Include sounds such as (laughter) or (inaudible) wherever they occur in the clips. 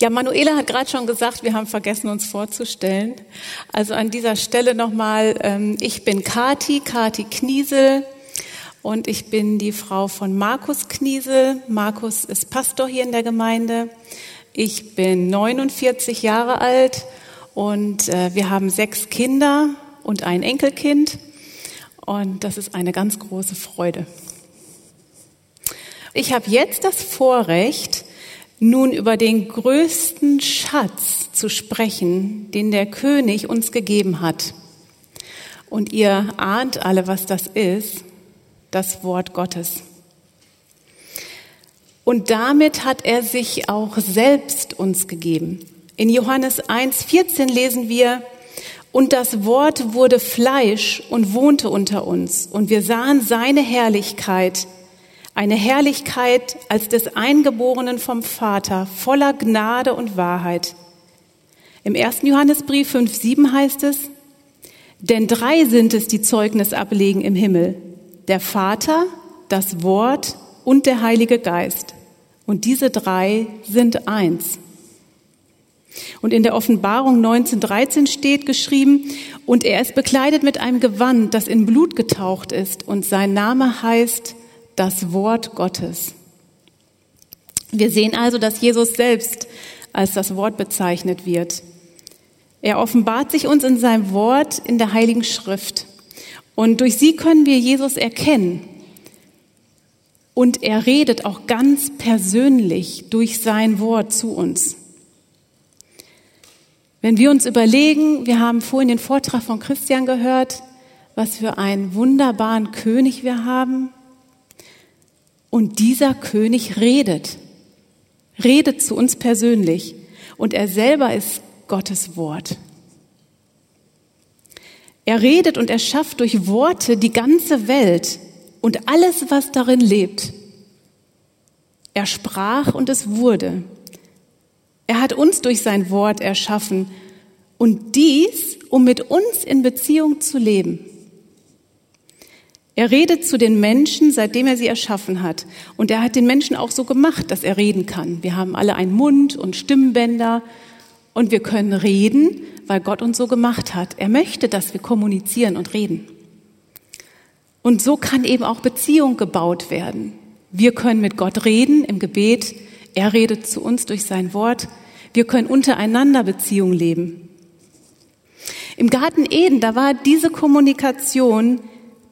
Ja, Manuela hat gerade schon gesagt, wir haben vergessen, uns vorzustellen. Also an dieser Stelle nochmal, ähm, ich bin Kati, Kati Kniesel und ich bin die Frau von Markus Kniesel. Markus ist Pastor hier in der Gemeinde. Ich bin 49 Jahre alt und äh, wir haben sechs Kinder und ein Enkelkind und das ist eine ganz große Freude. Ich habe jetzt das Vorrecht, nun über den größten Schatz zu sprechen, den der König uns gegeben hat. Und ihr ahnt alle, was das ist, das Wort Gottes. Und damit hat er sich auch selbst uns gegeben. In Johannes 1.14 lesen wir, und das Wort wurde Fleisch und wohnte unter uns, und wir sahen seine Herrlichkeit, eine Herrlichkeit als des Eingeborenen vom Vater, voller Gnade und Wahrheit. Im ersten Johannesbrief 5,7 heißt es, denn drei sind es, die Zeugnis ablegen im Himmel. Der Vater, das Wort und der Heilige Geist. Und diese drei sind eins. Und in der Offenbarung 19.13 steht geschrieben, und er ist bekleidet mit einem Gewand, das in Blut getaucht ist, und sein Name heißt das Wort Gottes. Wir sehen also, dass Jesus selbst als das Wort bezeichnet wird. Er offenbart sich uns in seinem Wort in der Heiligen Schrift. Und durch sie können wir Jesus erkennen. Und er redet auch ganz persönlich durch sein Wort zu uns. Wenn wir uns überlegen, wir haben vorhin den Vortrag von Christian gehört, was für einen wunderbaren König wir haben, und dieser König redet, redet zu uns persönlich. Und er selber ist Gottes Wort. Er redet und erschafft durch Worte die ganze Welt und alles, was darin lebt. Er sprach und es wurde. Er hat uns durch sein Wort erschaffen und dies, um mit uns in Beziehung zu leben. Er redet zu den Menschen, seitdem er sie erschaffen hat. Und er hat den Menschen auch so gemacht, dass er reden kann. Wir haben alle einen Mund und Stimmbänder und wir können reden, weil Gott uns so gemacht hat. Er möchte, dass wir kommunizieren und reden. Und so kann eben auch Beziehung gebaut werden. Wir können mit Gott reden im Gebet. Er redet zu uns durch sein Wort. Wir können untereinander Beziehung leben. Im Garten Eden, da war diese Kommunikation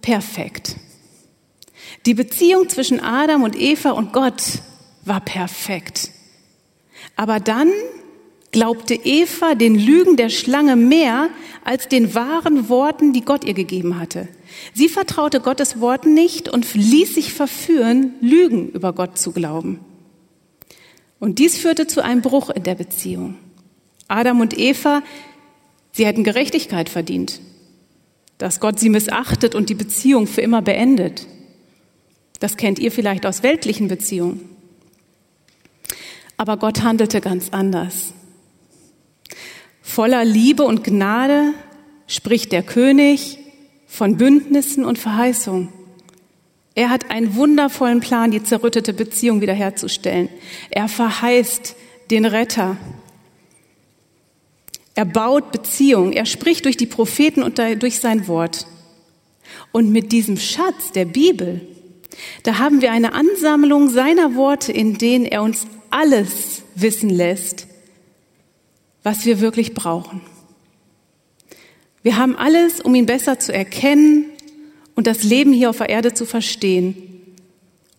perfekt. Die Beziehung zwischen Adam und Eva und Gott war perfekt. Aber dann glaubte Eva den Lügen der Schlange mehr als den wahren Worten, die Gott ihr gegeben hatte. Sie vertraute Gottes Worten nicht und ließ sich verführen, Lügen über Gott zu glauben. Und dies führte zu einem Bruch in der Beziehung. Adam und Eva, sie hätten Gerechtigkeit verdient dass Gott sie missachtet und die Beziehung für immer beendet. Das kennt ihr vielleicht aus weltlichen Beziehungen. Aber Gott handelte ganz anders. Voller Liebe und Gnade spricht der König von Bündnissen und Verheißung. Er hat einen wundervollen Plan, die zerrüttete Beziehung wiederherzustellen. Er verheißt den Retter, er baut Beziehungen. Er spricht durch die Propheten und durch sein Wort. Und mit diesem Schatz der Bibel, da haben wir eine Ansammlung seiner Worte, in denen er uns alles wissen lässt, was wir wirklich brauchen. Wir haben alles, um ihn besser zu erkennen und das Leben hier auf der Erde zu verstehen.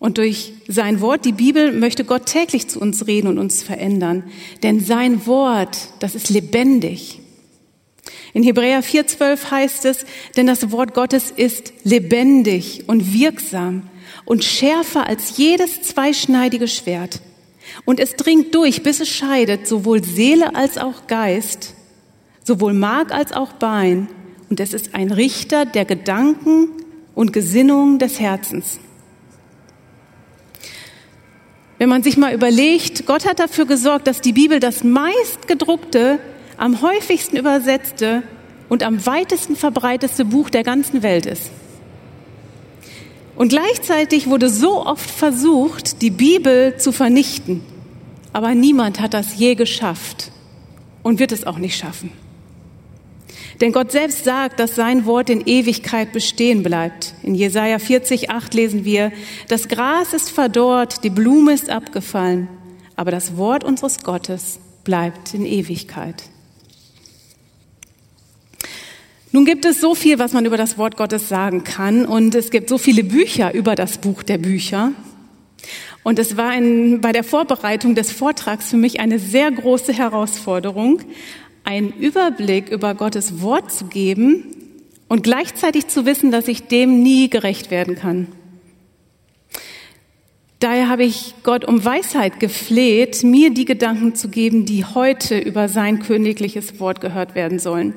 Und durch sein Wort, die Bibel, möchte Gott täglich zu uns reden und uns verändern. Denn sein Wort, das ist lebendig. In Hebräer 4.12 heißt es, denn das Wort Gottes ist lebendig und wirksam und schärfer als jedes zweischneidige Schwert. Und es dringt durch, bis es scheidet, sowohl Seele als auch Geist, sowohl Mark als auch Bein. Und es ist ein Richter der Gedanken und Gesinnungen des Herzens. Wenn man sich mal überlegt, Gott hat dafür gesorgt, dass die Bibel das meistgedruckte, am häufigsten übersetzte und am weitesten verbreiteste Buch der ganzen Welt ist. Und gleichzeitig wurde so oft versucht, die Bibel zu vernichten. aber niemand hat das je geschafft und wird es auch nicht schaffen. Denn Gott selbst sagt, dass sein Wort in Ewigkeit bestehen bleibt. In Jesaja 40, 8 lesen wir, das Gras ist verdorrt, die Blume ist abgefallen, aber das Wort unseres Gottes bleibt in Ewigkeit. Nun gibt es so viel, was man über das Wort Gottes sagen kann und es gibt so viele Bücher über das Buch der Bücher. Und es war ein, bei der Vorbereitung des Vortrags für mich eine sehr große Herausforderung, einen Überblick über Gottes Wort zu geben und gleichzeitig zu wissen, dass ich dem nie gerecht werden kann. Daher habe ich Gott um Weisheit gefleht, mir die Gedanken zu geben, die heute über sein königliches Wort gehört werden sollen.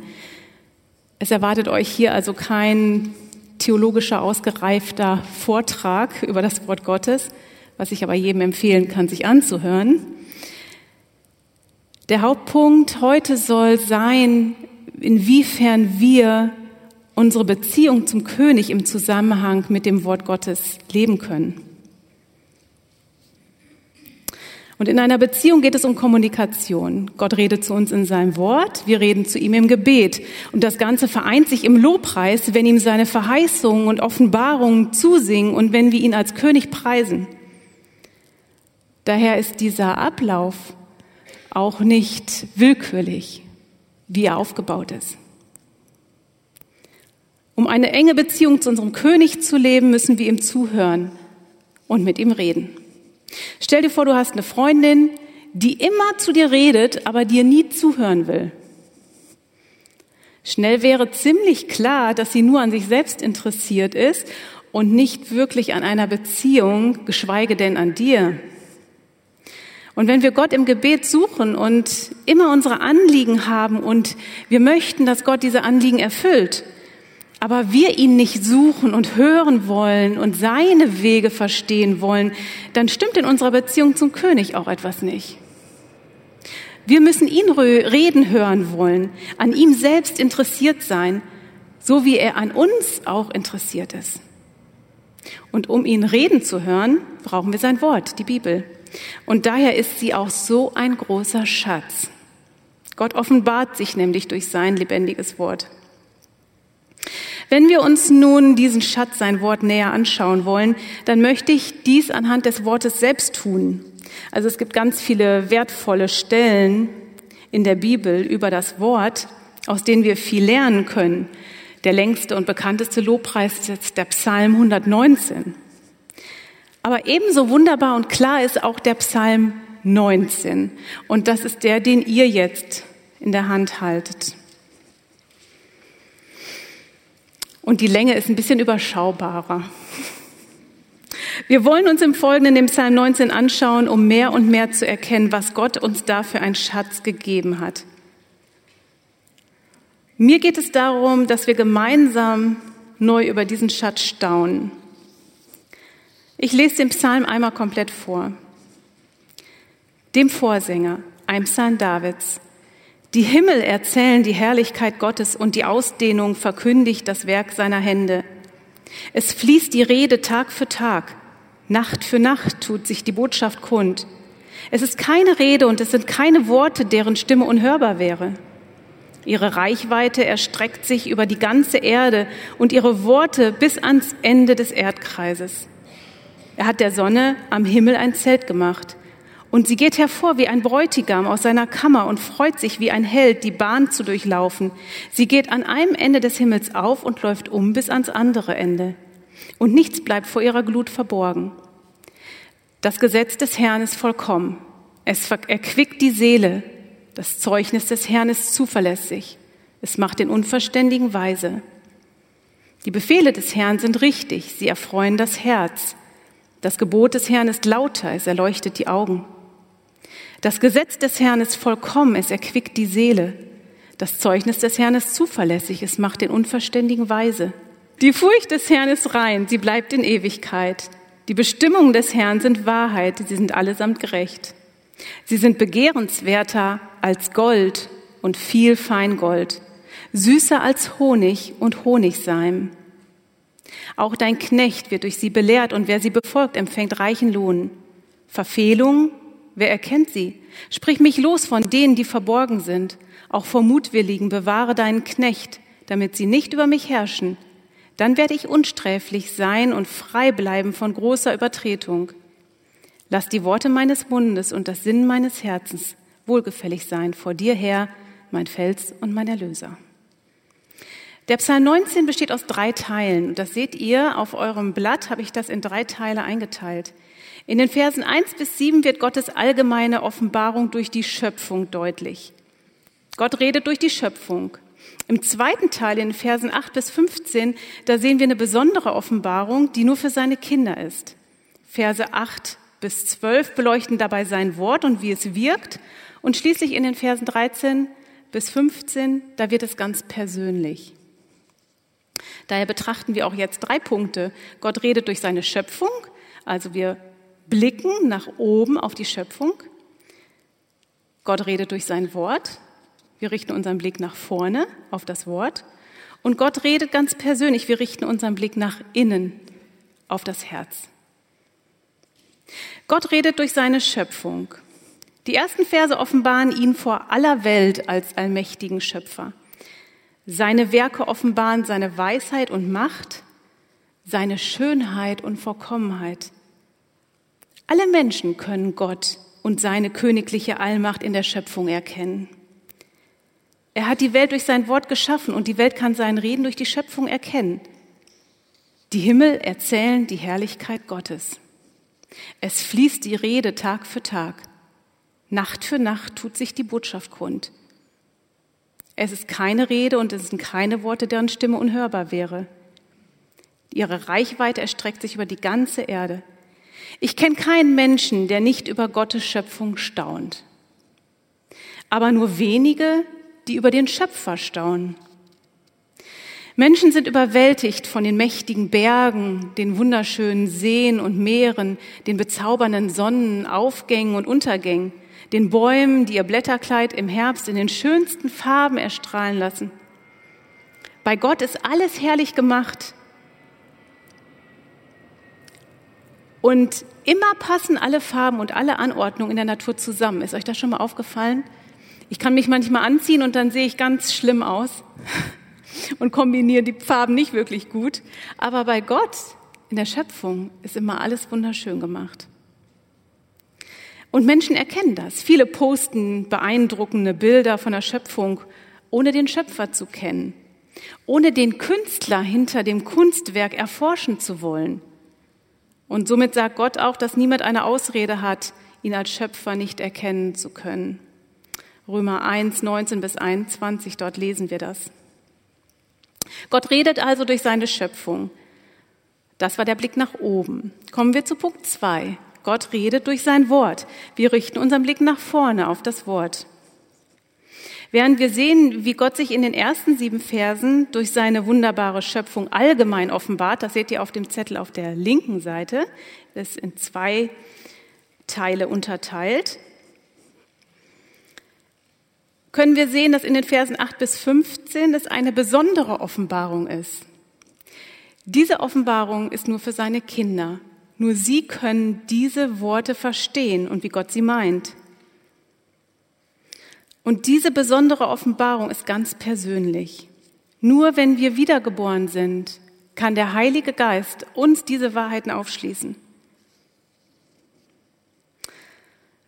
Es erwartet euch hier also kein theologischer ausgereifter Vortrag über das Wort Gottes, was ich aber jedem empfehlen kann, sich anzuhören. Der Hauptpunkt heute soll sein, inwiefern wir unsere Beziehung zum König im Zusammenhang mit dem Wort Gottes leben können. Und in einer Beziehung geht es um Kommunikation. Gott redet zu uns in seinem Wort, wir reden zu ihm im Gebet. Und das Ganze vereint sich im Lobpreis, wenn ihm seine Verheißungen und Offenbarungen zusingen und wenn wir ihn als König preisen. Daher ist dieser Ablauf auch nicht willkürlich, wie er aufgebaut ist. Um eine enge Beziehung zu unserem König zu leben, müssen wir ihm zuhören und mit ihm reden. Stell dir vor, du hast eine Freundin, die immer zu dir redet, aber dir nie zuhören will. Schnell wäre ziemlich klar, dass sie nur an sich selbst interessiert ist und nicht wirklich an einer Beziehung, geschweige denn an dir. Und wenn wir Gott im Gebet suchen und immer unsere Anliegen haben und wir möchten, dass Gott diese Anliegen erfüllt, aber wir ihn nicht suchen und hören wollen und seine Wege verstehen wollen, dann stimmt in unserer Beziehung zum König auch etwas nicht. Wir müssen ihn reden hören wollen, an ihm selbst interessiert sein, so wie er an uns auch interessiert ist. Und um ihn reden zu hören, brauchen wir sein Wort, die Bibel. Und daher ist sie auch so ein großer Schatz. Gott offenbart sich nämlich durch sein lebendiges Wort. Wenn wir uns nun diesen Schatz, sein Wort näher anschauen wollen, dann möchte ich dies anhand des Wortes selbst tun. Also es gibt ganz viele wertvolle Stellen in der Bibel über das Wort, aus denen wir viel lernen können. Der längste und bekannteste Lobpreis ist der Psalm 119. Aber ebenso wunderbar und klar ist auch der Psalm 19. Und das ist der, den ihr jetzt in der Hand haltet. Und die Länge ist ein bisschen überschaubarer. Wir wollen uns im Folgenden den Psalm 19 anschauen, um mehr und mehr zu erkennen, was Gott uns da für einen Schatz gegeben hat. Mir geht es darum, dass wir gemeinsam neu über diesen Schatz staunen. Ich lese den Psalm einmal komplett vor. Dem Vorsänger, einem Psalm Davids. Die Himmel erzählen die Herrlichkeit Gottes und die Ausdehnung verkündigt das Werk seiner Hände. Es fließt die Rede Tag für Tag. Nacht für Nacht tut sich die Botschaft kund. Es ist keine Rede und es sind keine Worte, deren Stimme unhörbar wäre. Ihre Reichweite erstreckt sich über die ganze Erde und ihre Worte bis ans Ende des Erdkreises. Er hat der Sonne am Himmel ein Zelt gemacht. Und sie geht hervor wie ein Bräutigam aus seiner Kammer und freut sich wie ein Held, die Bahn zu durchlaufen. Sie geht an einem Ende des Himmels auf und läuft um bis ans andere Ende. Und nichts bleibt vor ihrer Glut verborgen. Das Gesetz des Herrn ist vollkommen. Es erquickt die Seele. Das Zeugnis des Herrn ist zuverlässig. Es macht den Unverständigen weise. Die Befehle des Herrn sind richtig. Sie erfreuen das Herz. Das Gebot des Herrn ist lauter, es erleuchtet die Augen. Das Gesetz des Herrn ist vollkommen, es erquickt die Seele. Das Zeugnis des Herrn ist zuverlässig, es macht den Unverständigen weise. Die Furcht des Herrn ist rein, sie bleibt in Ewigkeit. Die Bestimmungen des Herrn sind Wahrheit, sie sind allesamt gerecht. Sie sind begehrenswerter als Gold und viel Feingold, süßer als Honig und Honigseim. Auch dein Knecht wird durch sie belehrt und wer sie befolgt, empfängt reichen Lohn. Verfehlung Wer erkennt sie? Sprich mich los von denen, die verborgen sind. Auch vor Mutwilligen bewahre deinen Knecht, damit sie nicht über mich herrschen. Dann werde ich unsträflich sein und frei bleiben von großer Übertretung. Lass die Worte meines Mundes und das Sinn meines Herzens wohlgefällig sein vor dir, Herr, mein Fels und mein Erlöser. Der Psalm 19 besteht aus drei Teilen. Das seht ihr auf eurem Blatt, habe ich das in drei Teile eingeteilt. In den Versen 1 bis 7 wird Gottes allgemeine Offenbarung durch die Schöpfung deutlich. Gott redet durch die Schöpfung. Im zweiten Teil, in den Versen 8 bis 15, da sehen wir eine besondere Offenbarung, die nur für seine Kinder ist. Verse 8 bis 12 beleuchten dabei sein Wort und wie es wirkt. Und schließlich in den Versen 13 bis 15, da wird es ganz persönlich. Daher betrachten wir auch jetzt drei Punkte. Gott redet durch seine Schöpfung, also wir blicken nach oben auf die Schöpfung. Gott redet durch sein Wort. Wir richten unseren Blick nach vorne auf das Wort. Und Gott redet ganz persönlich. Wir richten unseren Blick nach innen auf das Herz. Gott redet durch seine Schöpfung. Die ersten Verse offenbaren ihn vor aller Welt als allmächtigen Schöpfer. Seine Werke offenbaren seine Weisheit und Macht, seine Schönheit und Vollkommenheit. Alle Menschen können Gott und seine königliche Allmacht in der Schöpfung erkennen. Er hat die Welt durch sein Wort geschaffen und die Welt kann sein Reden durch die Schöpfung erkennen. Die Himmel erzählen die Herrlichkeit Gottes. Es fließt die Rede Tag für Tag. Nacht für Nacht tut sich die Botschaft kund. Es ist keine Rede und es sind keine Worte, deren Stimme unhörbar wäre. Ihre Reichweite erstreckt sich über die ganze Erde. Ich kenne keinen Menschen, der nicht über Gottes Schöpfung staunt. Aber nur wenige, die über den Schöpfer staunen. Menschen sind überwältigt von den mächtigen Bergen, den wunderschönen Seen und Meeren, den bezaubernden Sonnenaufgängen und Untergängen, den Bäumen, die ihr Blätterkleid im Herbst in den schönsten Farben erstrahlen lassen. Bei Gott ist alles herrlich gemacht Und immer passen alle Farben und alle Anordnungen in der Natur zusammen. Ist euch das schon mal aufgefallen? Ich kann mich manchmal anziehen und dann sehe ich ganz schlimm aus (laughs) und kombiniere die Farben nicht wirklich gut. Aber bei Gott in der Schöpfung ist immer alles wunderschön gemacht. Und Menschen erkennen das. Viele posten beeindruckende Bilder von der Schöpfung, ohne den Schöpfer zu kennen, ohne den Künstler hinter dem Kunstwerk erforschen zu wollen. Und somit sagt Gott auch, dass niemand eine Ausrede hat, ihn als Schöpfer nicht erkennen zu können. Römer 1, 19 bis 21, dort lesen wir das. Gott redet also durch seine Schöpfung. Das war der Blick nach oben. Kommen wir zu Punkt 2. Gott redet durch sein Wort. Wir richten unseren Blick nach vorne auf das Wort. Während wir sehen, wie Gott sich in den ersten sieben Versen durch seine wunderbare Schöpfung allgemein offenbart, das seht ihr auf dem Zettel auf der linken Seite, das ist in zwei Teile unterteilt, können wir sehen, dass in den Versen 8 bis 15 es eine besondere Offenbarung ist. Diese Offenbarung ist nur für seine Kinder. Nur sie können diese Worte verstehen und wie Gott sie meint. Und diese besondere Offenbarung ist ganz persönlich. Nur wenn wir wiedergeboren sind, kann der Heilige Geist uns diese Wahrheiten aufschließen.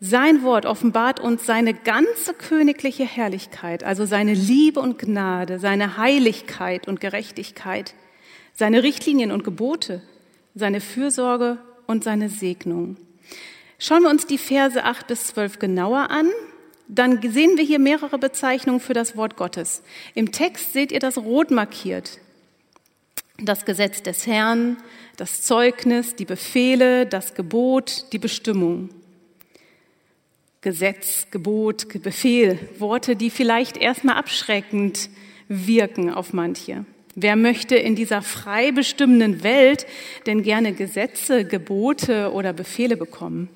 Sein Wort offenbart uns seine ganze königliche Herrlichkeit, also seine Liebe und Gnade, seine Heiligkeit und Gerechtigkeit, seine Richtlinien und Gebote, seine Fürsorge und seine Segnung. Schauen wir uns die Verse 8 bis 12 genauer an dann sehen wir hier mehrere Bezeichnungen für das Wort Gottes. Im Text seht ihr das rot markiert. Das Gesetz des Herrn, das Zeugnis, die Befehle, das Gebot, die Bestimmung. Gesetz, Gebot, Befehl, Worte, die vielleicht erstmal abschreckend wirken auf manche. Wer möchte in dieser frei bestimmenden Welt denn gerne Gesetze, Gebote oder Befehle bekommen?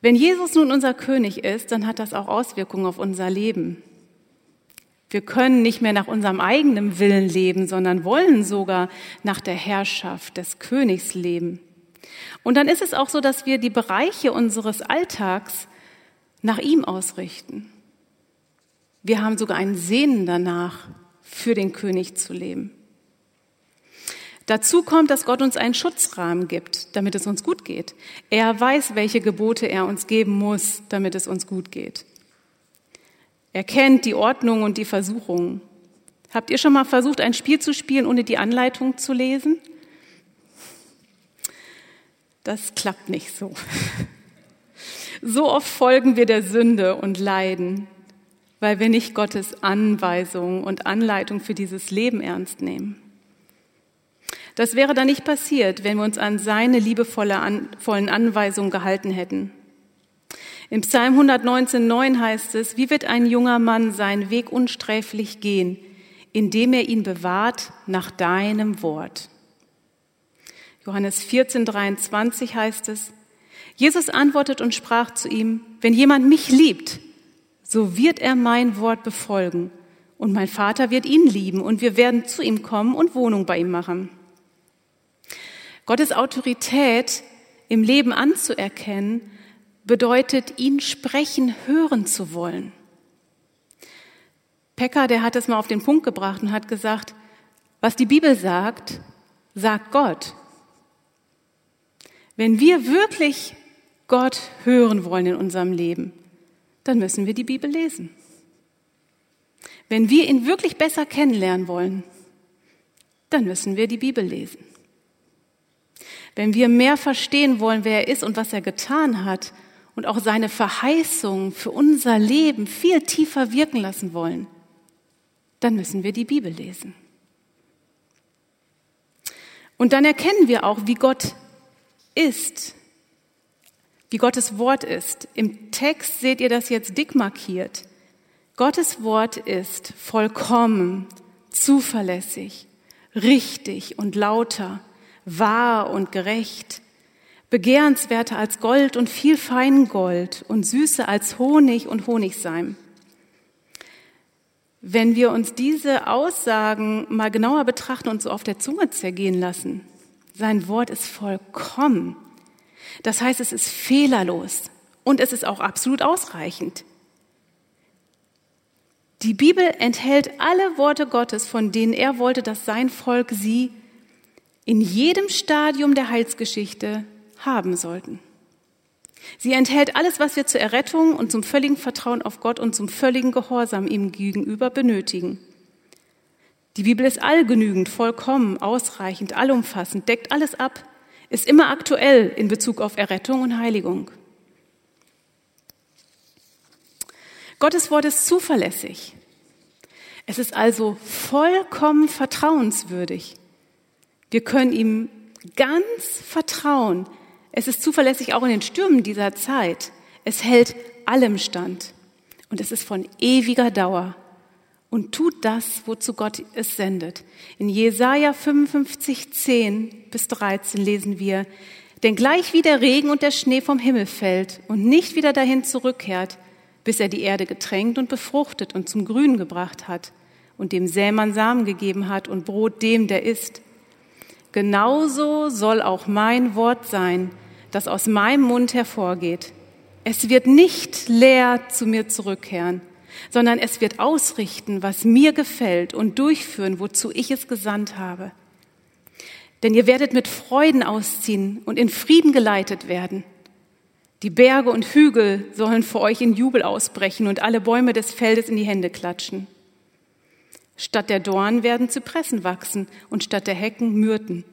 Wenn Jesus nun unser König ist, dann hat das auch Auswirkungen auf unser Leben. Wir können nicht mehr nach unserem eigenen Willen leben, sondern wollen sogar nach der Herrschaft des Königs leben. Und dann ist es auch so, dass wir die Bereiche unseres Alltags nach ihm ausrichten. Wir haben sogar einen Sehnen danach, für den König zu leben. Dazu kommt, dass Gott uns einen Schutzrahmen gibt, damit es uns gut geht. Er weiß, welche Gebote er uns geben muss, damit es uns gut geht. Er kennt die Ordnung und die Versuchungen. Habt ihr schon mal versucht, ein Spiel zu spielen, ohne die Anleitung zu lesen? Das klappt nicht so. (laughs) So oft folgen wir der Sünde und leiden, weil wir nicht Gottes Anweisung und Anleitung für dieses Leben ernst nehmen. Das wäre dann nicht passiert, wenn wir uns an seine liebevollen Anweisungen gehalten hätten. Im Psalm 119,9 heißt es, wie wird ein junger Mann seinen Weg unsträflich gehen, indem er ihn bewahrt nach deinem Wort. Johannes 14,23 heißt es, Jesus antwortet und sprach zu ihm, wenn jemand mich liebt, so wird er mein Wort befolgen und mein Vater wird ihn lieben und wir werden zu ihm kommen und Wohnung bei ihm machen. Gottes Autorität im Leben anzuerkennen bedeutet, ihn sprechen hören zu wollen. Pecker, der hat es mal auf den Punkt gebracht und hat gesagt, was die Bibel sagt, sagt Gott. Wenn wir wirklich Gott hören wollen in unserem Leben, dann müssen wir die Bibel lesen. Wenn wir ihn wirklich besser kennenlernen wollen, dann müssen wir die Bibel lesen. Wenn wir mehr verstehen wollen, wer er ist und was er getan hat, und auch seine Verheißung für unser Leben viel tiefer wirken lassen wollen, dann müssen wir die Bibel lesen. Und dann erkennen wir auch, wie Gott ist, wie Gottes Wort ist. Im Text seht ihr das jetzt dick markiert. Gottes Wort ist vollkommen, zuverlässig, richtig und lauter, wahr und gerecht, begehrenswerter als Gold und viel Feingold und süßer als Honig und Honigseim. Wenn wir uns diese Aussagen mal genauer betrachten und so auf der Zunge zergehen lassen, sein Wort ist vollkommen. Das heißt, es ist fehlerlos und es ist auch absolut ausreichend. Die Bibel enthält alle Worte Gottes, von denen er wollte, dass sein Volk sie in jedem Stadium der Heilsgeschichte haben sollten. Sie enthält alles, was wir zur Errettung und zum völligen Vertrauen auf Gott und zum völligen Gehorsam ihm gegenüber benötigen. Die Bibel ist allgenügend, vollkommen, ausreichend, allumfassend, deckt alles ab, ist immer aktuell in Bezug auf Errettung und Heiligung. Gottes Wort ist zuverlässig. Es ist also vollkommen vertrauenswürdig. Wir können ihm ganz vertrauen, es ist zuverlässig auch in den Stürmen dieser Zeit. Es hält allem stand. Und es ist von ewiger Dauer und tut das, wozu Gott es sendet. In Jesaja 55, 10 bis 13 lesen wir, denn gleich wie der Regen und der Schnee vom Himmel fällt und nicht wieder dahin zurückkehrt, bis er die Erde getränkt und befruchtet und zum Grün gebracht hat und dem Sämann Samen gegeben hat und Brot dem, der isst, Genauso soll auch mein Wort sein, das aus meinem Mund hervorgeht. Es wird nicht leer zu mir zurückkehren, sondern es wird ausrichten, was mir gefällt und durchführen, wozu ich es gesandt habe. Denn ihr werdet mit Freuden ausziehen und in Frieden geleitet werden. Die Berge und Hügel sollen vor euch in Jubel ausbrechen und alle Bäume des Feldes in die Hände klatschen. Statt der Dornen werden Zypressen wachsen und statt der Hecken Myrten.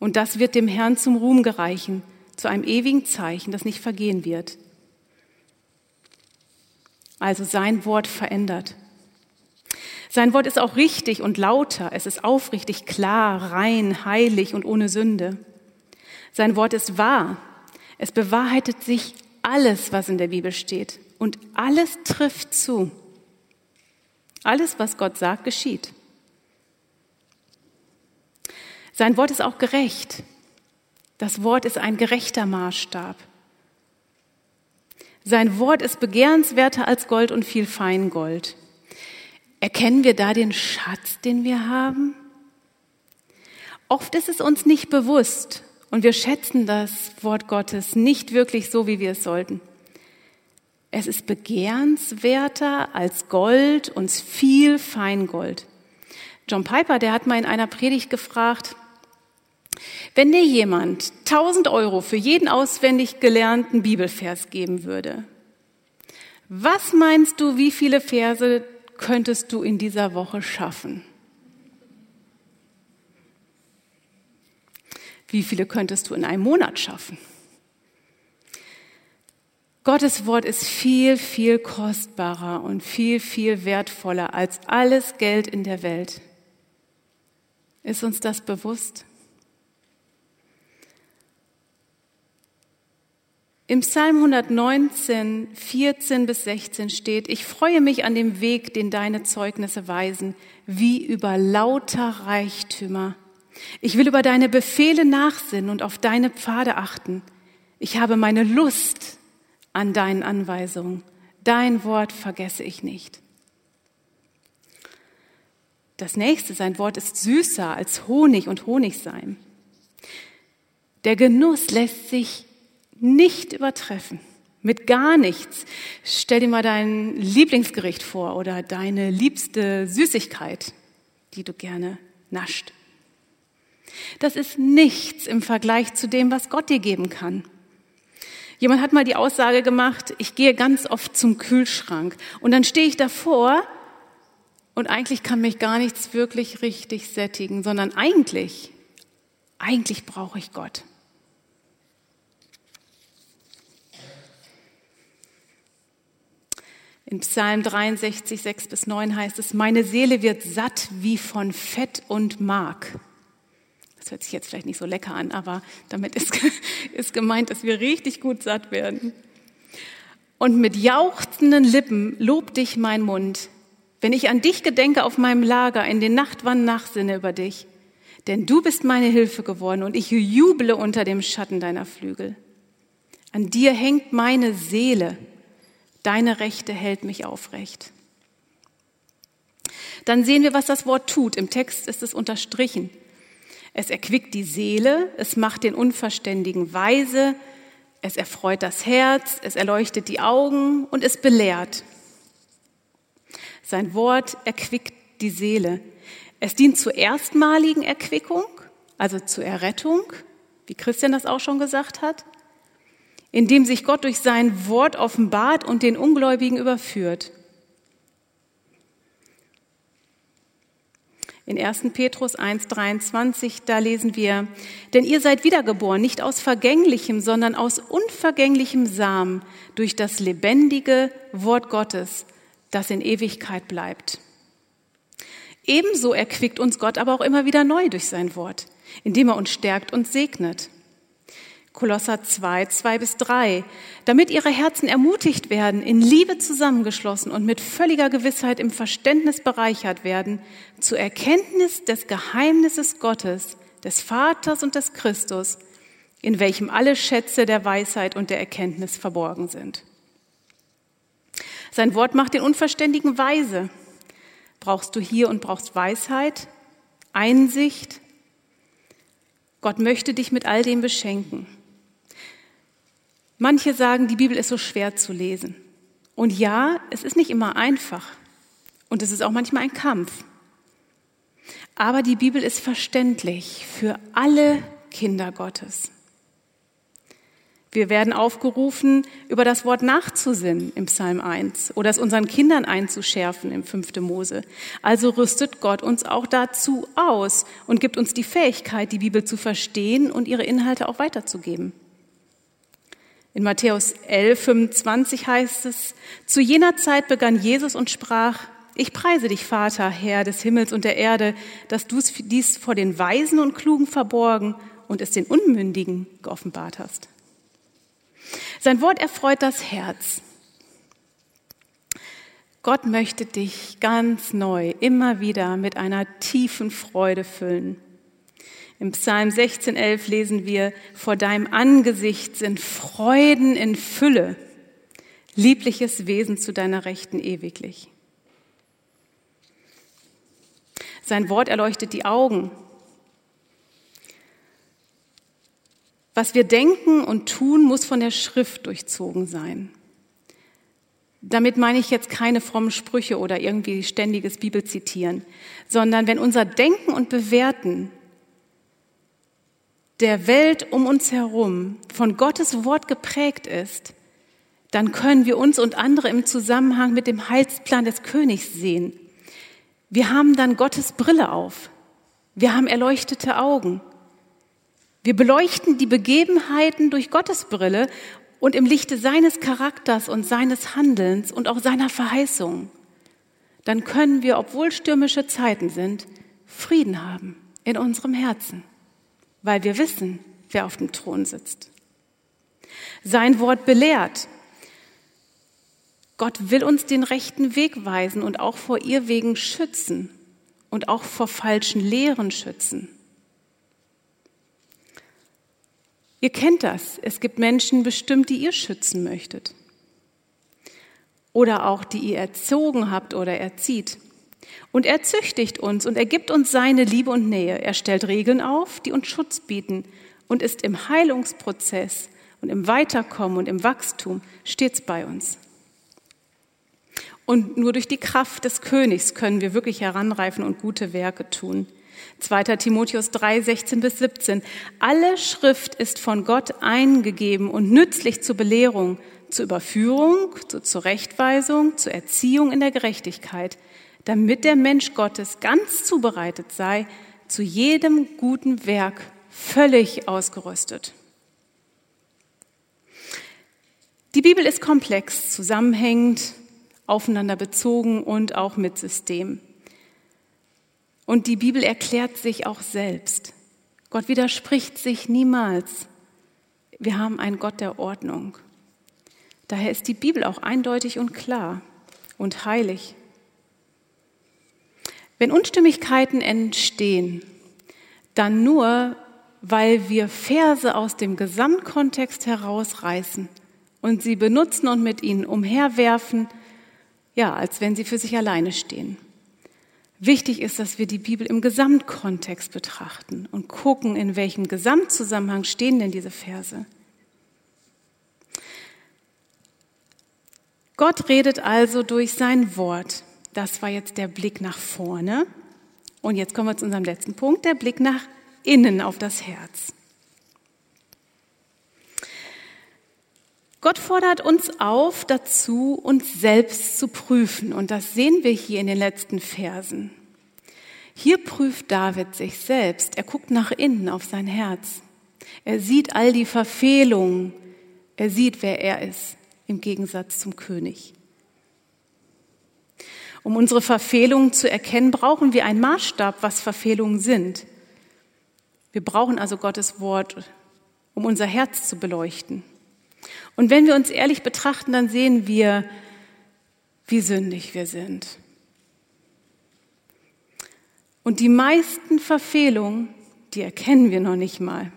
Und das wird dem Herrn zum Ruhm gereichen, zu einem ewigen Zeichen, das nicht vergehen wird. Also sein Wort verändert. Sein Wort ist auch richtig und lauter. Es ist aufrichtig, klar, rein, heilig und ohne Sünde. Sein Wort ist wahr. Es bewahrheitet sich alles, was in der Bibel steht. Und alles trifft zu. Alles, was Gott sagt, geschieht. Sein Wort ist auch gerecht. Das Wort ist ein gerechter Maßstab. Sein Wort ist begehrenswerter als Gold und viel Feingold. Erkennen wir da den Schatz, den wir haben? Oft ist es uns nicht bewusst Und wir schätzen das Wort Gottes nicht wirklich so, wie wir es sollten. Es ist begehrenswerter als Gold und viel Feingold. John Piper, der hat mal in einer Predigt gefragt, wenn dir jemand 1000 Euro für jeden auswendig gelernten Bibelvers geben würde, was meinst du, wie viele Verse könntest du in dieser Woche schaffen? Wie viele könntest du in einem Monat schaffen? Gottes Wort ist viel, viel kostbarer und viel, viel wertvoller als alles Geld in der Welt. Ist uns das bewusst? Im Psalm 119, 14 bis 16 steht, ich freue mich an dem Weg, den deine Zeugnisse weisen, wie über lauter Reichtümer. Ich will über deine Befehle nachsinnen und auf deine Pfade achten. Ich habe meine Lust an deinen Anweisungen. Dein Wort vergesse ich nicht. Das nächste, sein Wort ist süßer als Honig und Honigseim. Der Genuss lässt sich nicht übertreffen. Mit gar nichts. Stell dir mal dein Lieblingsgericht vor oder deine liebste Süßigkeit, die du gerne nascht. Das ist nichts im Vergleich zu dem, was Gott dir geben kann. Jemand hat mal die Aussage gemacht, ich gehe ganz oft zum Kühlschrank und dann stehe ich davor und eigentlich kann mich gar nichts wirklich richtig sättigen, sondern eigentlich, eigentlich brauche ich Gott. In Psalm 63, 6 bis 9 heißt es, meine Seele wird satt wie von Fett und Mark. Das hört sich jetzt vielleicht nicht so lecker an, aber damit ist, (laughs) ist gemeint, dass wir richtig gut satt werden. Und mit jauchzenden Lippen lobt dich mein Mund, wenn ich an dich gedenke auf meinem Lager, in den Nachtwannen nachsinne über dich. Denn du bist meine Hilfe geworden und ich juble unter dem Schatten deiner Flügel. An dir hängt meine Seele, deine Rechte hält mich aufrecht. Dann sehen wir, was das Wort tut. Im Text ist es unterstrichen. Es erquickt die Seele, es macht den Unverständigen weise, es erfreut das Herz, es erleuchtet die Augen und es belehrt. Sein Wort erquickt die Seele. Es dient zur erstmaligen Erquickung, also zur Errettung, wie Christian das auch schon gesagt hat, indem sich Gott durch sein Wort offenbart und den Ungläubigen überführt. In 1. Petrus 1.23, da lesen wir, denn ihr seid wiedergeboren, nicht aus vergänglichem, sondern aus unvergänglichem Samen durch das lebendige Wort Gottes, das in Ewigkeit bleibt. Ebenso erquickt uns Gott aber auch immer wieder neu durch sein Wort, indem er uns stärkt und segnet. Kolosser 2, 2 bis 3, damit ihre Herzen ermutigt werden, in Liebe zusammengeschlossen und mit völliger Gewissheit im Verständnis bereichert werden, zur Erkenntnis des Geheimnisses Gottes, des Vaters und des Christus, in welchem alle Schätze der Weisheit und der Erkenntnis verborgen sind. Sein Wort macht den Unverständigen weise. Brauchst du hier und brauchst Weisheit, Einsicht? Gott möchte dich mit all dem beschenken. Manche sagen, die Bibel ist so schwer zu lesen. Und ja, es ist nicht immer einfach. Und es ist auch manchmal ein Kampf. Aber die Bibel ist verständlich für alle Kinder Gottes. Wir werden aufgerufen, über das Wort nachzusinnen im Psalm 1 oder es unseren Kindern einzuschärfen im 5. Mose. Also rüstet Gott uns auch dazu aus und gibt uns die Fähigkeit, die Bibel zu verstehen und ihre Inhalte auch weiterzugeben. In Matthäus 11, 25 heißt es, zu jener Zeit begann Jesus und sprach, ich preise dich, Vater, Herr des Himmels und der Erde, dass du dies vor den Weisen und Klugen verborgen und es den Unmündigen geoffenbart hast. Sein Wort erfreut das Herz. Gott möchte dich ganz neu immer wieder mit einer tiefen Freude füllen. Im Psalm 16,11 lesen wir, vor deinem Angesicht sind Freuden in Fülle, liebliches Wesen zu deiner Rechten ewiglich. Sein Wort erleuchtet die Augen. Was wir denken und tun, muss von der Schrift durchzogen sein. Damit meine ich jetzt keine frommen Sprüche oder irgendwie ständiges Bibelzitieren, sondern wenn unser Denken und Bewerten der Welt um uns herum von Gottes Wort geprägt ist, dann können wir uns und andere im Zusammenhang mit dem Heilsplan des Königs sehen. Wir haben dann Gottes Brille auf. Wir haben erleuchtete Augen. Wir beleuchten die Begebenheiten durch Gottes Brille und im Lichte seines Charakters und seines Handelns und auch seiner Verheißung, dann können wir, obwohl stürmische Zeiten sind, Frieden haben in unserem Herzen, weil wir wissen, wer auf dem Thron sitzt. Sein Wort belehrt. Gott will uns den rechten Weg weisen und auch vor ihr wegen schützen und auch vor falschen Lehren schützen. Ihr kennt das. Es gibt Menschen bestimmt, die ihr schützen möchtet. Oder auch die ihr erzogen habt oder erzieht. Und er züchtigt uns und er gibt uns seine Liebe und Nähe. Er stellt Regeln auf, die uns Schutz bieten und ist im Heilungsprozess und im Weiterkommen und im Wachstum stets bei uns. Und nur durch die Kraft des Königs können wir wirklich heranreifen und gute Werke tun. 2. Timotheus 3, 16 bis 17. Alle Schrift ist von Gott eingegeben und nützlich zur Belehrung, zur Überführung, zur Zurechtweisung, zur Erziehung in der Gerechtigkeit, damit der Mensch Gottes ganz zubereitet sei, zu jedem guten Werk völlig ausgerüstet. Die Bibel ist komplex, zusammenhängend, aufeinander bezogen und auch mit System. Und die Bibel erklärt sich auch selbst. Gott widerspricht sich niemals. Wir haben einen Gott der Ordnung. Daher ist die Bibel auch eindeutig und klar und heilig. Wenn Unstimmigkeiten entstehen, dann nur, weil wir Verse aus dem Gesamtkontext herausreißen und sie benutzen und mit ihnen umherwerfen, ja, als wenn sie für sich alleine stehen. Wichtig ist, dass wir die Bibel im Gesamtkontext betrachten und gucken, in welchem Gesamtzusammenhang stehen denn diese Verse. Gott redet also durch sein Wort. Das war jetzt der Blick nach vorne. Und jetzt kommen wir zu unserem letzten Punkt, der Blick nach innen auf das Herz. Gott fordert uns auf dazu, uns selbst zu prüfen. Und das sehen wir hier in den letzten Versen. Hier prüft David sich selbst. Er guckt nach innen auf sein Herz. Er sieht all die Verfehlungen. Er sieht, wer er ist, im Gegensatz zum König. Um unsere Verfehlungen zu erkennen, brauchen wir einen Maßstab, was Verfehlungen sind. Wir brauchen also Gottes Wort, um unser Herz zu beleuchten. Und wenn wir uns ehrlich betrachten, dann sehen wir, wie sündig wir sind. Und die meisten Verfehlungen, die erkennen wir noch nicht mal.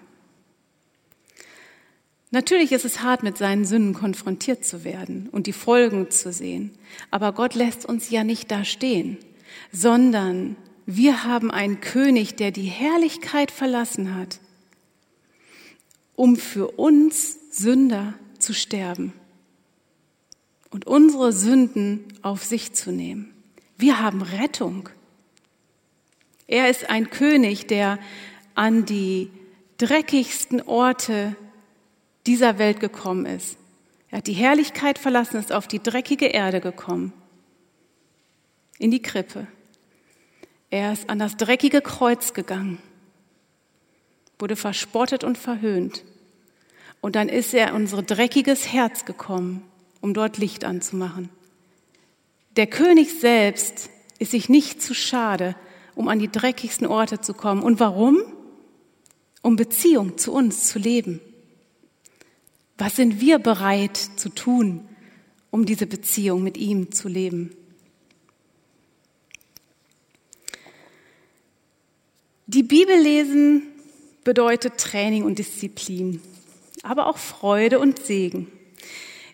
Natürlich ist es hart, mit seinen Sünden konfrontiert zu werden und die Folgen zu sehen. Aber Gott lässt uns ja nicht da stehen, sondern wir haben einen König, der die Herrlichkeit verlassen hat, um für uns Sünder zu sterben und unsere Sünden auf sich zu nehmen. Wir haben Rettung. Er ist ein König, der an die dreckigsten Orte dieser Welt gekommen ist. Er hat die Herrlichkeit verlassen, ist auf die dreckige Erde gekommen, in die Krippe. Er ist an das dreckige Kreuz gegangen, wurde verspottet und verhöhnt. Und dann ist er in unser dreckiges Herz gekommen, um dort Licht anzumachen. Der König selbst ist sich nicht zu schade, um an die dreckigsten Orte zu kommen. Und warum? Um Beziehung zu uns zu leben. Was sind wir bereit zu tun, um diese Beziehung mit ihm zu leben? Die Bibel lesen bedeutet Training und Disziplin aber auch Freude und Segen.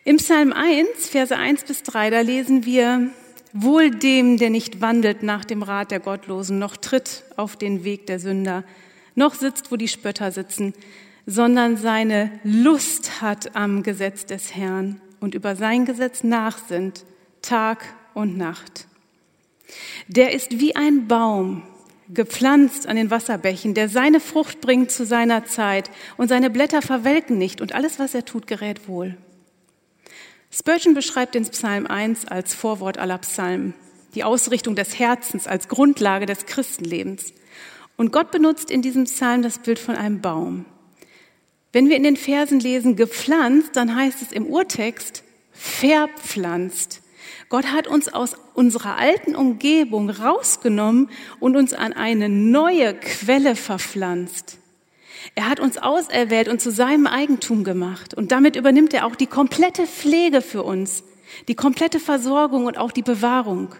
Im Psalm 1, Verse 1 bis 3, da lesen wir, Wohl dem, der nicht wandelt nach dem Rat der Gottlosen, noch tritt auf den Weg der Sünder, noch sitzt, wo die Spötter sitzen, sondern seine Lust hat am Gesetz des Herrn und über sein Gesetz nachsinnt, Tag und Nacht. Der ist wie ein Baum, gepflanzt an den Wasserbächen, der seine Frucht bringt zu seiner Zeit und seine Blätter verwelken nicht und alles, was er tut, gerät wohl. Spurgeon beschreibt den Psalm 1 als Vorwort aller Psalmen, die Ausrichtung des Herzens als Grundlage des Christenlebens. Und Gott benutzt in diesem Psalm das Bild von einem Baum. Wenn wir in den Versen lesen gepflanzt, dann heißt es im Urtext verpflanzt. Gott hat uns aus unserer alten Umgebung rausgenommen und uns an eine neue Quelle verpflanzt. Er hat uns auserwählt und zu seinem Eigentum gemacht. Und damit übernimmt er auch die komplette Pflege für uns, die komplette Versorgung und auch die Bewahrung.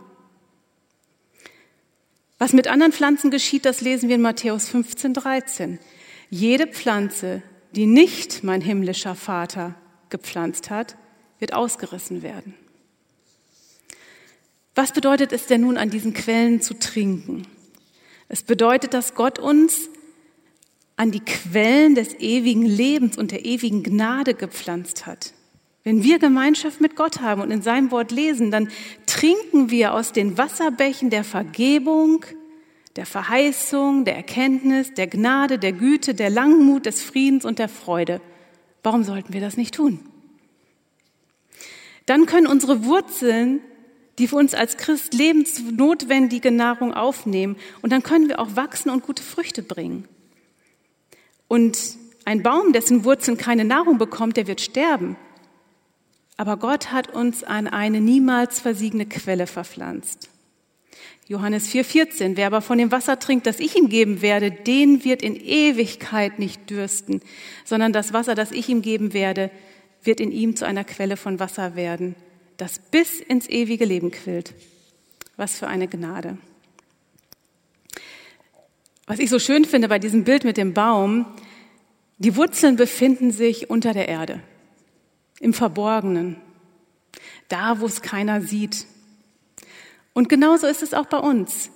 Was mit anderen Pflanzen geschieht, das lesen wir in Matthäus 15, 13. Jede Pflanze, die nicht mein himmlischer Vater gepflanzt hat, wird ausgerissen werden. Was bedeutet es denn nun, an diesen Quellen zu trinken? Es bedeutet, dass Gott uns an die Quellen des ewigen Lebens und der ewigen Gnade gepflanzt hat. Wenn wir Gemeinschaft mit Gott haben und in seinem Wort lesen, dann trinken wir aus den Wasserbächen der Vergebung, der Verheißung, der Erkenntnis, der Gnade, der Güte, der Langmut, des Friedens und der Freude. Warum sollten wir das nicht tun? Dann können unsere Wurzeln die für uns als Christ lebensnotwendige Nahrung aufnehmen. Und dann können wir auch wachsen und gute Früchte bringen. Und ein Baum, dessen Wurzeln keine Nahrung bekommt, der wird sterben. Aber Gott hat uns an eine niemals versiegende Quelle verpflanzt. Johannes 4,14. Wer aber von dem Wasser trinkt, das ich ihm geben werde, den wird in Ewigkeit nicht dürsten, sondern das Wasser, das ich ihm geben werde, wird in ihm zu einer Quelle von Wasser werden, das bis ins ewige Leben quillt. Was für eine Gnade. Was ich so schön finde bei diesem Bild mit dem Baum, die Wurzeln befinden sich unter der Erde, im Verborgenen, da wo es keiner sieht. Und genauso ist es auch bei uns.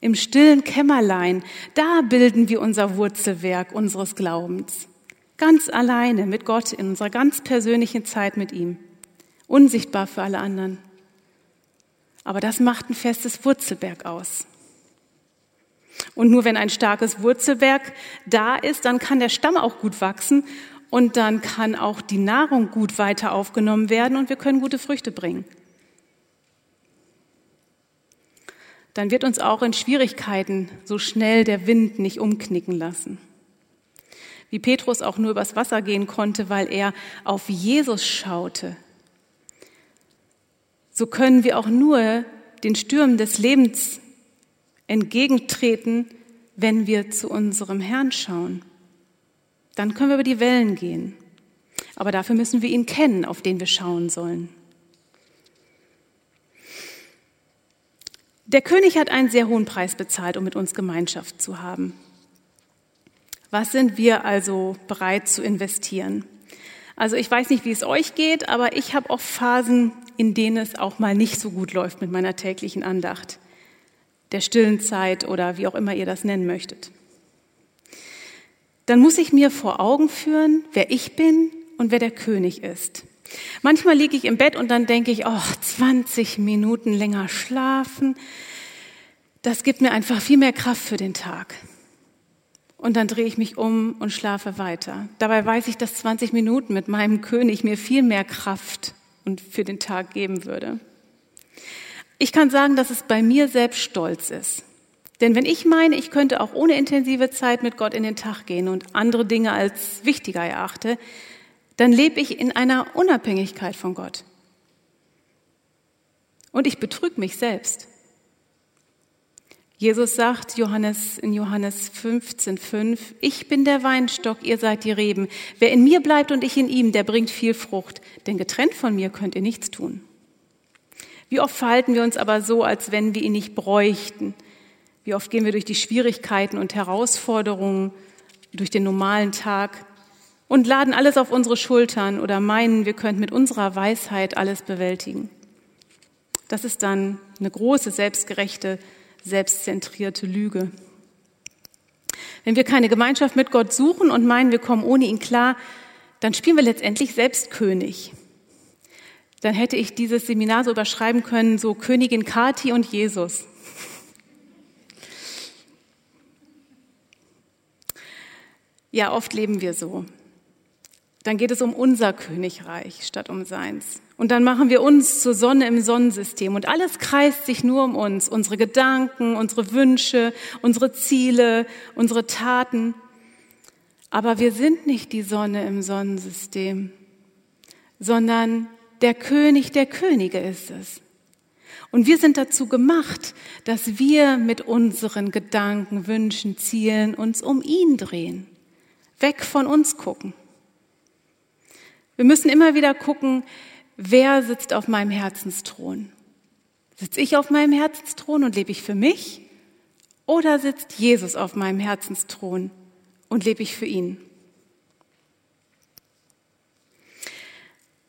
Im stillen Kämmerlein, da bilden wir unser Wurzelwerk unseres Glaubens. Ganz alleine mit Gott in unserer ganz persönlichen Zeit mit ihm unsichtbar für alle anderen. Aber das macht ein festes Wurzelberg aus. Und nur wenn ein starkes Wurzelwerk da ist, dann kann der Stamm auch gut wachsen und dann kann auch die Nahrung gut weiter aufgenommen werden und wir können gute Früchte bringen. Dann wird uns auch in Schwierigkeiten so schnell der Wind nicht umknicken lassen. Wie Petrus auch nur übers Wasser gehen konnte, weil er auf Jesus schaute, so können wir auch nur den Stürmen des Lebens entgegentreten, wenn wir zu unserem Herrn schauen. Dann können wir über die Wellen gehen. Aber dafür müssen wir ihn kennen, auf den wir schauen sollen. Der König hat einen sehr hohen Preis bezahlt, um mit uns Gemeinschaft zu haben. Was sind wir also bereit zu investieren? Also ich weiß nicht, wie es euch geht, aber ich habe auch Phasen, in denen es auch mal nicht so gut läuft mit meiner täglichen Andacht, der stillen Zeit oder wie auch immer ihr das nennen möchtet. Dann muss ich mir vor Augen führen, wer ich bin und wer der König ist. Manchmal liege ich im Bett und dann denke ich, oh, 20 Minuten länger schlafen, das gibt mir einfach viel mehr Kraft für den Tag. Und dann drehe ich mich um und schlafe weiter. Dabei weiß ich, dass 20 Minuten mit meinem König mir viel mehr Kraft und für den Tag geben würde. Ich kann sagen, dass es bei mir selbst stolz ist. Denn wenn ich meine, ich könnte auch ohne intensive Zeit mit Gott in den Tag gehen und andere Dinge als wichtiger erachte, dann lebe ich in einer Unabhängigkeit von Gott. Und ich betrüge mich selbst. Jesus sagt Johannes, in Johannes 15, 5, ich bin der Weinstock, ihr seid die Reben. Wer in mir bleibt und ich in ihm, der bringt viel Frucht, denn getrennt von mir könnt ihr nichts tun. Wie oft verhalten wir uns aber so, als wenn wir ihn nicht bräuchten? Wie oft gehen wir durch die Schwierigkeiten und Herausforderungen, durch den normalen Tag und laden alles auf unsere Schultern oder meinen, wir könnten mit unserer Weisheit alles bewältigen. Das ist dann eine große, selbstgerechte selbstzentrierte Lüge. Wenn wir keine Gemeinschaft mit Gott suchen und meinen, wir kommen ohne ihn klar, dann spielen wir letztendlich selbst König. Dann hätte ich dieses Seminar so überschreiben können, so Königin Kati und Jesus. Ja, oft leben wir so. Dann geht es um unser Königreich statt um seins. Und dann machen wir uns zur Sonne im Sonnensystem und alles kreist sich nur um uns, unsere Gedanken, unsere Wünsche, unsere Ziele, unsere Taten. Aber wir sind nicht die Sonne im Sonnensystem, sondern der König der Könige ist es. Und wir sind dazu gemacht, dass wir mit unseren Gedanken, Wünschen, Zielen uns um ihn drehen, weg von uns gucken. Wir müssen immer wieder gucken, wer sitzt auf meinem Herzensthron. Sitze ich auf meinem Herzensthron und lebe ich für mich? Oder sitzt Jesus auf meinem Herzensthron und lebe ich für ihn?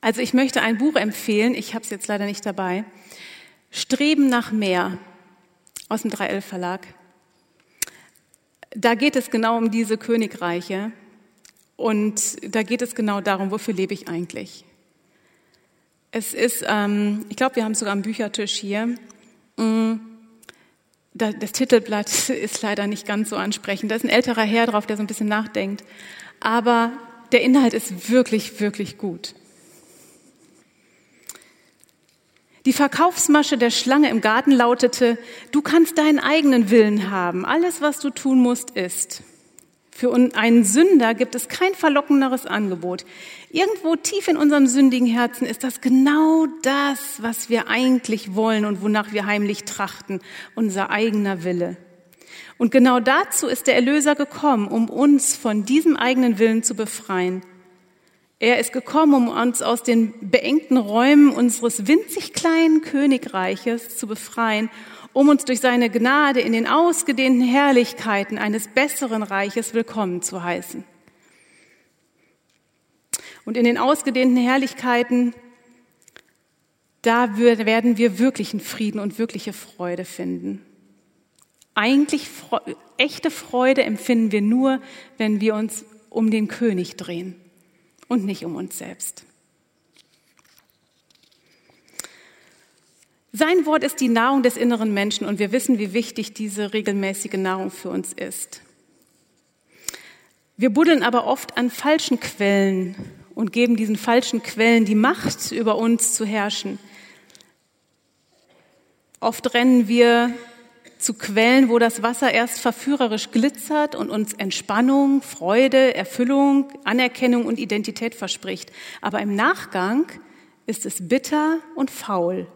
Also ich möchte ein Buch empfehlen, ich habe es jetzt leider nicht dabei. Streben nach mehr aus dem 3L Verlag. Da geht es genau um diese Königreiche und da geht es genau darum, wofür lebe ich eigentlich. Es ist, ähm, ich glaube, wir haben es sogar am Büchertisch hier. Mm, das Titelblatt (laughs) ist leider nicht ganz so ansprechend. Da ist ein älterer Herr drauf, der so ein bisschen nachdenkt. Aber der Inhalt ist wirklich, wirklich gut. Die Verkaufsmasche der Schlange im Garten lautete, du kannst deinen eigenen Willen haben. Alles, was du tun musst, ist. Für einen Sünder gibt es kein verlockenderes Angebot. Irgendwo tief in unserem sündigen Herzen ist das genau das, was wir eigentlich wollen und wonach wir heimlich trachten, unser eigener Wille. Und genau dazu ist der Erlöser gekommen, um uns von diesem eigenen Willen zu befreien. Er ist gekommen, um uns aus den beengten Räumen unseres winzig kleinen Königreiches zu befreien, um uns durch seine Gnade in den ausgedehnten Herrlichkeiten eines besseren Reiches willkommen zu heißen. Und in den ausgedehnten Herrlichkeiten, da werden wir wirklichen Frieden und wirkliche Freude finden. Eigentlich echte Freude empfinden wir nur, wenn wir uns um den König drehen und nicht um uns selbst. Sein Wort ist die Nahrung des inneren Menschen und wir wissen, wie wichtig diese regelmäßige Nahrung für uns ist. Wir buddeln aber oft an falschen Quellen und geben diesen falschen Quellen die Macht, über uns zu herrschen. Oft rennen wir zu Quellen, wo das Wasser erst verführerisch glitzert und uns Entspannung, Freude, Erfüllung, Anerkennung und Identität verspricht. Aber im Nachgang ist es bitter und faul.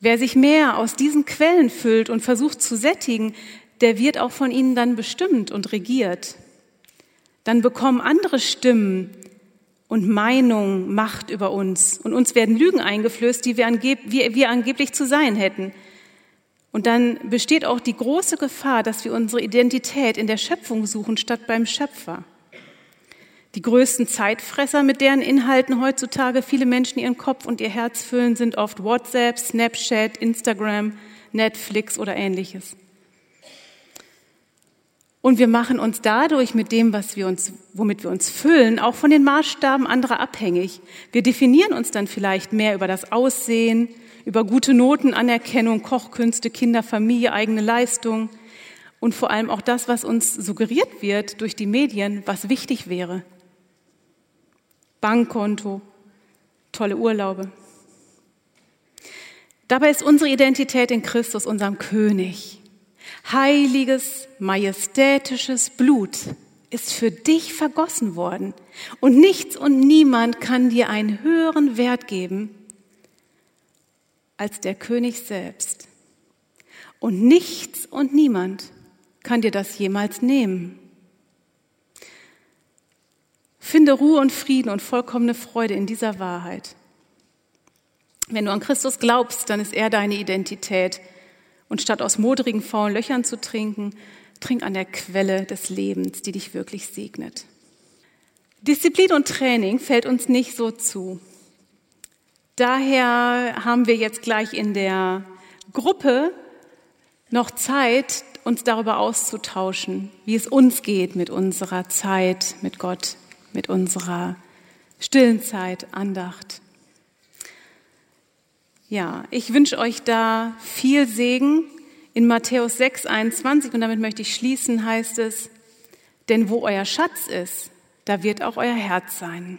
Wer sich mehr aus diesen Quellen füllt und versucht zu sättigen, der wird auch von ihnen dann bestimmt und regiert. Dann bekommen andere Stimmen und Meinungen Macht über uns und uns werden Lügen eingeflößt, die wir, angeb wir, wir angeblich zu sein hätten. Und dann besteht auch die große Gefahr, dass wir unsere Identität in der Schöpfung suchen statt beim Schöpfer. Die größten Zeitfresser, mit deren Inhalten heutzutage viele Menschen ihren Kopf und ihr Herz füllen, sind oft WhatsApp, Snapchat, Instagram, Netflix oder ähnliches. Und wir machen uns dadurch mit dem, was wir uns, womit wir uns füllen, auch von den Maßstaben anderer abhängig. Wir definieren uns dann vielleicht mehr über das Aussehen, über gute Noten, Anerkennung, Kochkünste, Kinder, Familie, eigene Leistung und vor allem auch das, was uns suggeriert wird durch die Medien, was wichtig wäre. Bankkonto, tolle Urlaube. Dabei ist unsere Identität in Christus, unserem König. Heiliges, majestätisches Blut ist für dich vergossen worden. Und nichts und niemand kann dir einen höheren Wert geben als der König selbst. Und nichts und niemand kann dir das jemals nehmen. Finde Ruhe und Frieden und vollkommene Freude in dieser Wahrheit. Wenn du an Christus glaubst, dann ist er deine Identität. Und statt aus modrigen, faulen Löchern zu trinken, trink an der Quelle des Lebens, die dich wirklich segnet. Disziplin und Training fällt uns nicht so zu. Daher haben wir jetzt gleich in der Gruppe noch Zeit, uns darüber auszutauschen, wie es uns geht mit unserer Zeit mit Gott, mit unserer stillen Zeit, Andacht. Ja, ich wünsche euch da viel Segen. In Matthäus 6, 21, und damit möchte ich schließen, heißt es, denn wo euer Schatz ist, da wird auch euer Herz sein.